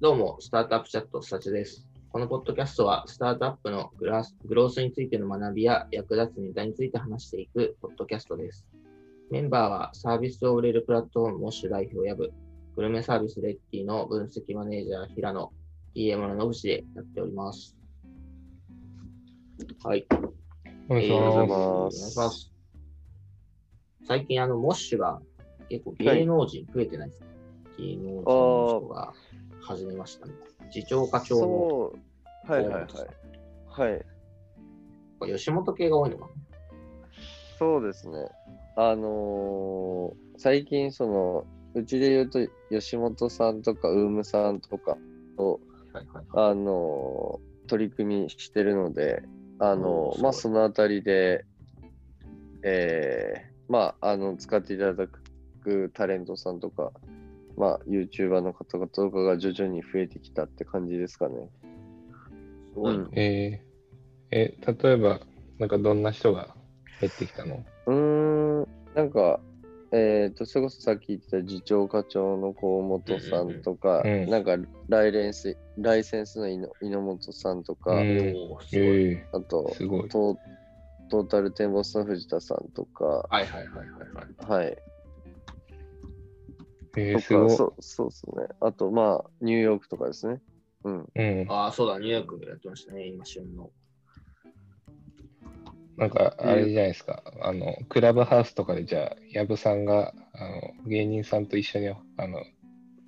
どうも、スタートアップチャット、スタチです。このポッドキャストは、スタートアップのグラスグロースについての学びや役立つネタについて話していくポッドキャストです。メンバーは、サービスを売れるプラットフォームモッシュ代表やぶ、グルメサービスレッティの分析マネージャー平野、PM の野口でやっております。はい。お願いしえーます。お願いします。最近、あの、モッシュが結構芸能人増えてないですか、芸能人の人が始めましたね。次長課長もそう、はいはいはい。はい。吉本系が多いのかそうですね。あのー最近その、うちで言うと、吉本さんとか、ウームさんとかと、なはいはいはい。あのー取り組みしてるので、あのうんーまあ、すそのあたりで、えー、まあ、あの、使っていただくタレントさんとか、まあ、YouTuber の方々とかが徐々に増えてきたって感じですかね。うんえー、え、例えば、なんかどんな人が減ってきたの？うーん、なんか、えっ、と、それこそさっき言ってた次長課長の河本さんとか、うんうんうんなんかライレンス、ライセンスの猪本さんとか、うんおーすごい。えあとー、すごい。トートータルテンボスの藤田さんとか、はいはいはいはいはい。はい。えー、そうそうですね。あと、まあ、ニューヨークとかですね。うん。うん。ああ、そうだ、ニューヨークやってましたね、今旬の。なんか、あれじゃないですか。あの、クラブハウスとかで、じゃあ、矢部さんが、あの、芸人さんと一緒に、あの、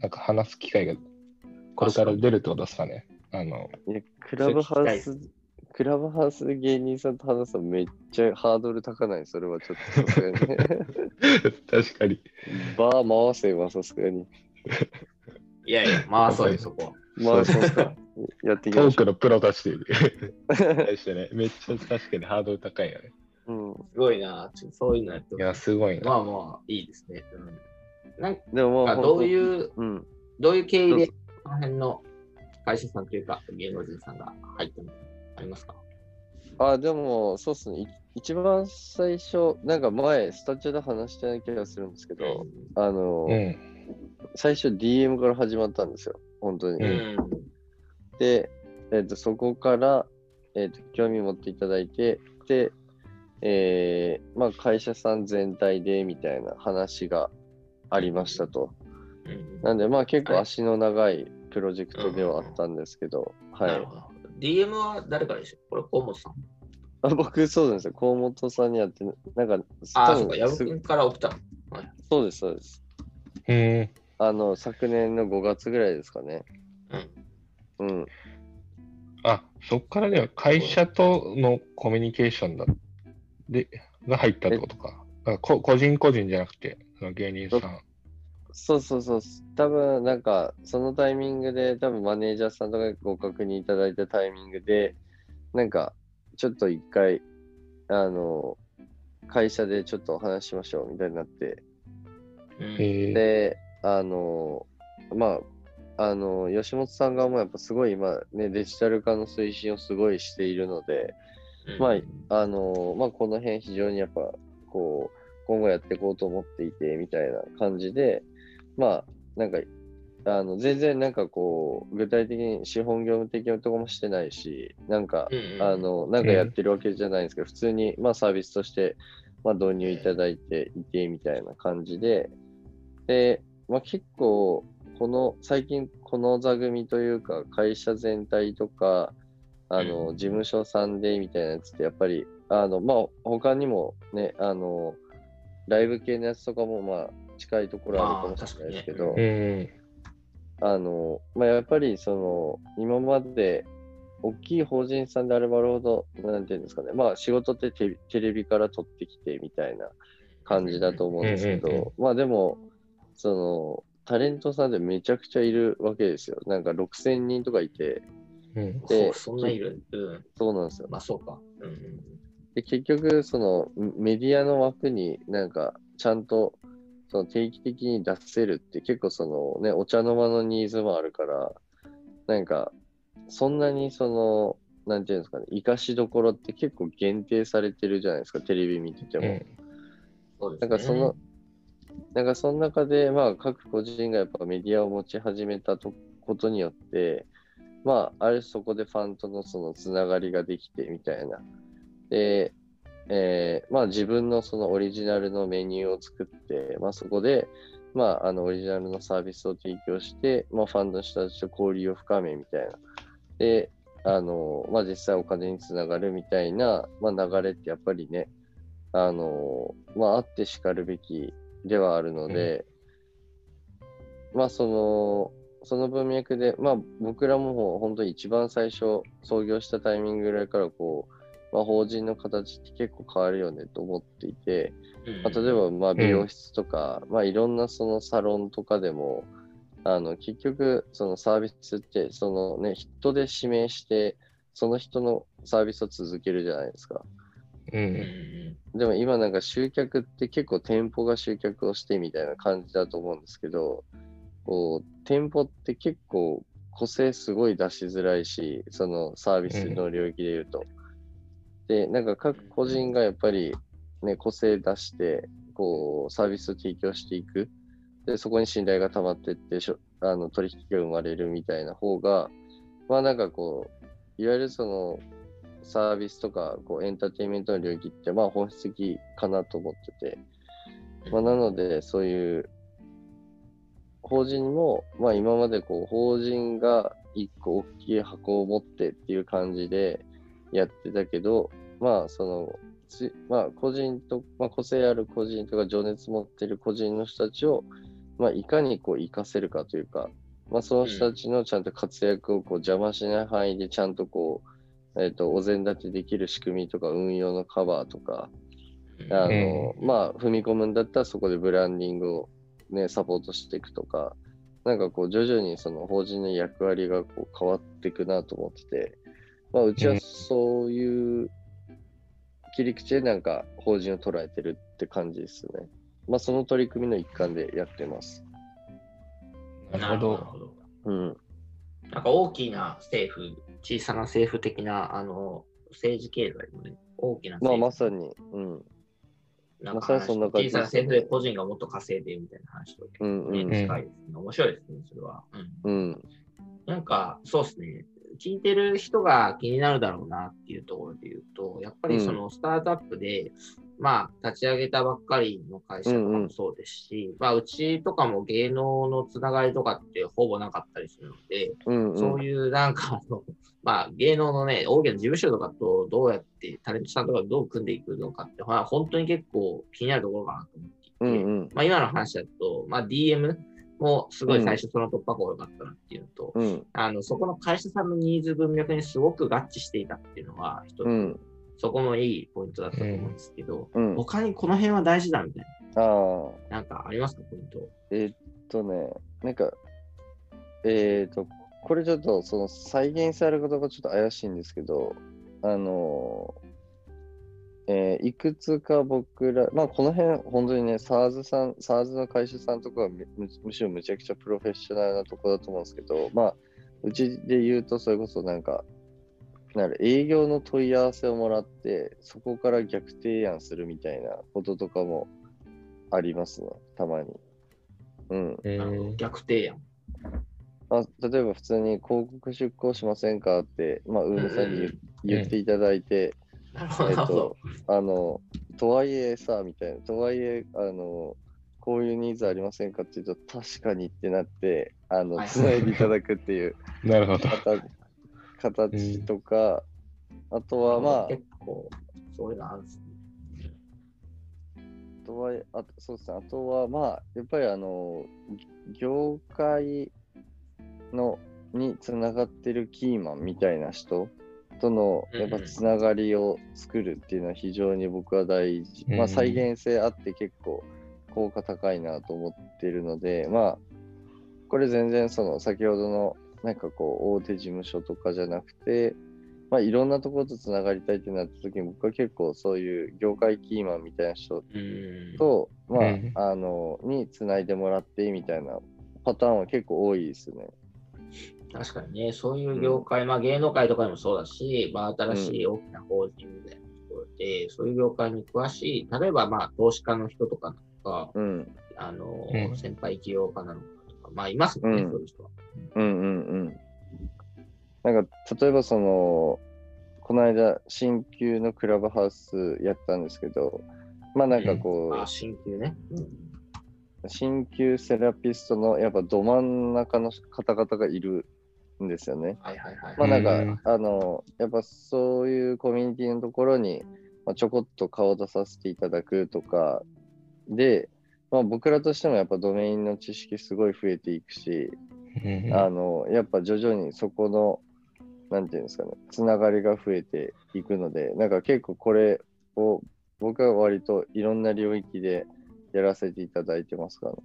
なんか話す機会が、これから出るってことですかね。あの、クラブハウス、クラブハウスで芸人さんと話すのめっちゃハードル高ない？それはちょっとさすがにね。確かに。バー回せばさすがに。いやいや、まあそうよ、そこは。回しますか？やっていきトましょークのプロたちで、対してね、めっちゃ確かにハードル高いよね。う。うん。すごいな、ちょそういうのやっていや、すごいな。まあまあ、いいですね。うん、なんでもまあ、かどうう、いう、うん。どういう経緯でこの辺の会社さんというか、芸能人さんが入ったの？ありますか？あ、でも、そうっすね。い一番最初、なんか前、スタジオで話したような気がするんですけど、あの、うん。最初 DM から始まったんですよ。本当に。ううんん。で、えっとそこから、えっと興味持っていただいて、で、えーまあ、会社さん全体でみたいな話がありましたと。うんなんで、まあ結構はい足の長いプロジェクトではあったんですけど、はい。DM は誰からでしょこれ、河本さん。あ僕、そうなんですよ。河本さんにやって、なんか、あそうか、矢部す君から送ったの。はい。そうです、そうです。うん。あの、昨年の5月ぐらいですかね。うん。うん。あ、そっからでは会社とのコミュニケーションだでが入ったってことか。個人個人じゃなくて、その芸人さん。そうそうそう。多分なんか、そのタイミングで、多分マネージャーさんとかご確認いただいたタイミングで、なんか、ちょっと一回、あの、会社でちょっとお話ししましょうみたいになって、で、あの、まあ、あの、吉本さん側もやっぱすごい今ね、デジタル化の推進をすごいしているので、まあ、あの、まあ、この辺非常にやっぱ、こう、今後やっていこうと思っていて、みたいな感じで、まあ、なんか、あの、全然なんかこう、具体的に資本業務的なところもしてないし、なんか、うんうん。あの、なんかやってるわけじゃないんですけど、普通に、まあ、サービスとして、まあ、導入いただいていて、みたいな感じで、で、まあ、結構、この、最近、この座組というか、会社全体とか、あの、うん。事務所さんでみたいなやつって、やっぱり、あの、まあ、他にもね、あの、ライブ系のやつとかも、まあ、近いところあるかもしれないですけど、まあの、まあ、やっぱりその、今まで、大きい法人さんであればあるほど、なんていうんですかね、まあ仕事ってテテレビから撮ってきてみたいな感じだと思うんですけうんうんど、まあでも、その、タレントさんでめちゃくちゃいるわけですよ。なんか6000人とかいて、うん。でほうそんないる？うん。そうなんですよ。まあそうか。うんうん。で、結局、そのメディアの枠になんかちゃんとその定期的に出せるって結構そのね、お茶の間のニーズもあるから、なんか、そんなにその、なんていうんですかね、生かしどころって結構限定されてるじゃないですか、テレビ見てても。うんそうですね。なんかその、なんかその中で、まあ各個人がやっぱメディアを持ち始めたとことによって、まあ、あれそこでファンとのそのつながりができてみたいな。で、えーまあ自分のそのオリジナルのメニューを作って、まあそこで、まああのオリジナルのサービスを提供して、まあファンの人たちと交流を深めみたいな。で、あの、まあ実際お金につながるみたいな、まあ流れってやっぱりね、あの、まああってしかるべきではあるので、まあその、その文脈で、まあ僕らも本当に一番最初創業したタイミングぐらいからこう、まあ法人の形って結構変わるよねと思っていて、まあ、例えばまあ美容室とか、まあいろんなそのサロンとかでも、あの結局そのサービスってそのね人で指名してその人のサービスを続けるじゃないですか。う。うんんでも今なんか集客って結構店舗が集客をしてみたいな感じだと思うんですけど、こう店舗って結構個性すごい出しづらいし、そのサービスの領域で言うと。で、なんか各個人がやっぱりね、個性出して、こうサービスを提供していく。で、そこに信頼が溜まってってしょあの取引が生まれるみたいな方が、まあなんかこう、いわゆるそのサービスとかこうエンターテインメントの領域ってまあ本質的かなと思ってて、まあ、なのでそういう法人も、まあ、今までこう法人が一個大きい箱を持ってっていう感じでやってたけど、まあそのつまあ、個人と、まあ、個性ある個人とか情熱持ってる個人の人たちを、まあ、いかにこう活かせるかというか、まあ、その人たちのちゃんと活躍をこう邪魔しない範囲でちゃんとこう、えっ、と、お膳立てできる仕組みとか運用のカバーとか、あの、まあ、踏み込むんだったらそこでブランディングをね、サポートしていくとか、なんかこう、徐々にその法人の役割がこう変わっていくなと思ってて、まあ、うちはそういう切り口でなんか法人を捉えてるって感じですね。まあ、その取り組みの一環でやってます。なるほど。ど。うん。なんか大きな政府、小さな政府的な、あの、政治経済のね、大きなまあ、政府まさに、うん。なんかまさにそんな感じ小さな政府で個人がもっと稼いでみたいな話と、ねうんうん。近いですね。面白いですね、それは。うんうん。なんか、そうですね。聞いてる人が気になるだろうなっていうところで言うと、やっぱりそのスタートアップで、まあ、立ち上げたばっかりの会社とかもそうですし、まあ、うちとかも芸能のつながりとかってほぼなかったりするので、うんうん。そういうなんかあの、まあ、芸能のね、大きな事務所とかとどうやって、タレントさんとかとどう組んでいくのかって、まあ、本当に結構気になるところかなと思っていて、うんうん。まあ、今の話だと、まあ、DM もすごい最初その突破口が良かったなっていうのと、うん。あの、そこの会社さんのニーズ文脈にすごく合致していたっていうのは、一つ、うん。そこもいいポイントだったと思うんですけど、うん。他にこの辺は大事だみたいああ。な、なんかありますか、ポイント。えーっとね、なんか、えーっと、これちょっとその再現されることがちょっと怪しいんですけど、あのーえーいくつか僕ら、まあこの辺、本当にね、SARS さん、SARS の会社さんとかはむむむしろむちゃくちゃプロフェッショナルなところだと思うんですけど、まあ、うちで言うと、それこそなんか、なる営業の問い合わせをもらって、そこから逆提案するみたいなこととかもありますね、たまに。うん。えなるほどー逆提案。まあ、例えば普通に広告出稿しませんかって、まあ、ウームさんに言,、っていただいて、えっなるほどと。、あの、とはいえさ、みたいな、とはいえ、あの、こういうニーズありませんかって言うと、確かにってなって、あの、はいつないでいただくっていう なるほど。形形とか、あとはまあ、結構、そういうのあるんですね。とはいえ、あとそうですね、あとはまあ、やっぱりあの、業界のにつながってるキーマンみたいな人とのうんやっぱつながりを作るっていうのは非常に僕は大事。うんまあ再現性あって結構効果高いなと思ってるので、まあ、これ全然その先ほどのなんかこう大手事務所とかじゃなくて、まあいろんなところとつながりたいってなった時に僕は結構そういう業界キーマンみたいな人うん。と、まあ、うんあの、につないでもらってみたいなパターンは結構多いですね。確かにね、そういう業界、まあ芸能界とかでもそうだし、まあ新しい大きな法人みたいなところで、そういう業界に詳しい、例えばまあ投資家の人とかなんか、うん。あの、うん先輩起業家なのかとかまあ、いますもんね、うんそういう人は。うんうんうん。なんか、例えばその、この間、新旧のクラブハウスやったんですけど、まあなんかこう、あ、新旧ね。新旧セラピストのやっぱど真ん中の方々がいるんですよね。はいはいはい。まあなんか、うんあの、やっぱそういうコミュニティのところに、まあ、ちょこっと顔出させていただくとかで、まあ僕らとしてもやっぱドメインの知識すごい増えていくし、うんあの、やっぱ徐々にそこの、なんていうんですかね、つながりが増えていくので、なんか結構これを僕は割といろんな領域でやらせていただいてますからね。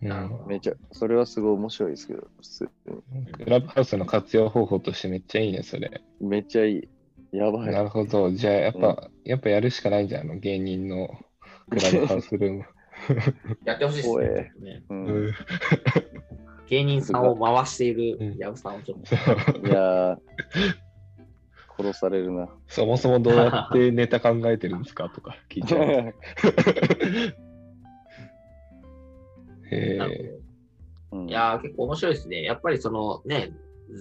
めちゃ、それはすごい面白いですけど、普通に。クラブハウスの活用方法としてめっちゃいいね、それ。めっちゃいい。やばい。なるほど。じゃあ、やっぱ、やっぱやるしかないんじゃん、あの芸人のクラブハウスルーム。やってほしいです怖ねえ。ねうんうん 芸人さんを回しているうん矢部さんをちょっと。いやー、殺されるな。そもそもどうやってネタ考えてるんですかとか聞いちゃう。へなるえ。いやー、結構面白いですね。やっぱりそのね、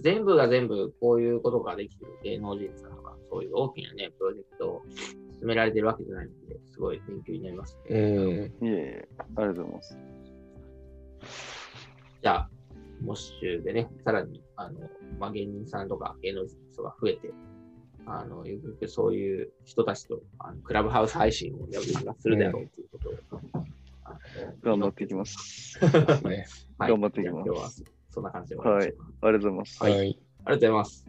全部が全部こういうことができてる芸能人さんとか、そういう大きなね、プロジェクトを進められてるわけじゃないので、すごい勉強になります、ね。うん。いえいえ、ありがとうございます。じゃあ、モッシュでね、さらに、あの、まあ、芸人さんとか芸能人の人が増えて、あの、ゆくゆくそういう人たちと、あのクラブハウス配信を矢部さんがするだろうという頑張っていきます。頑張っていきますそんな感じで終わりましょうかありがとうございます。はい。ありがとうございます。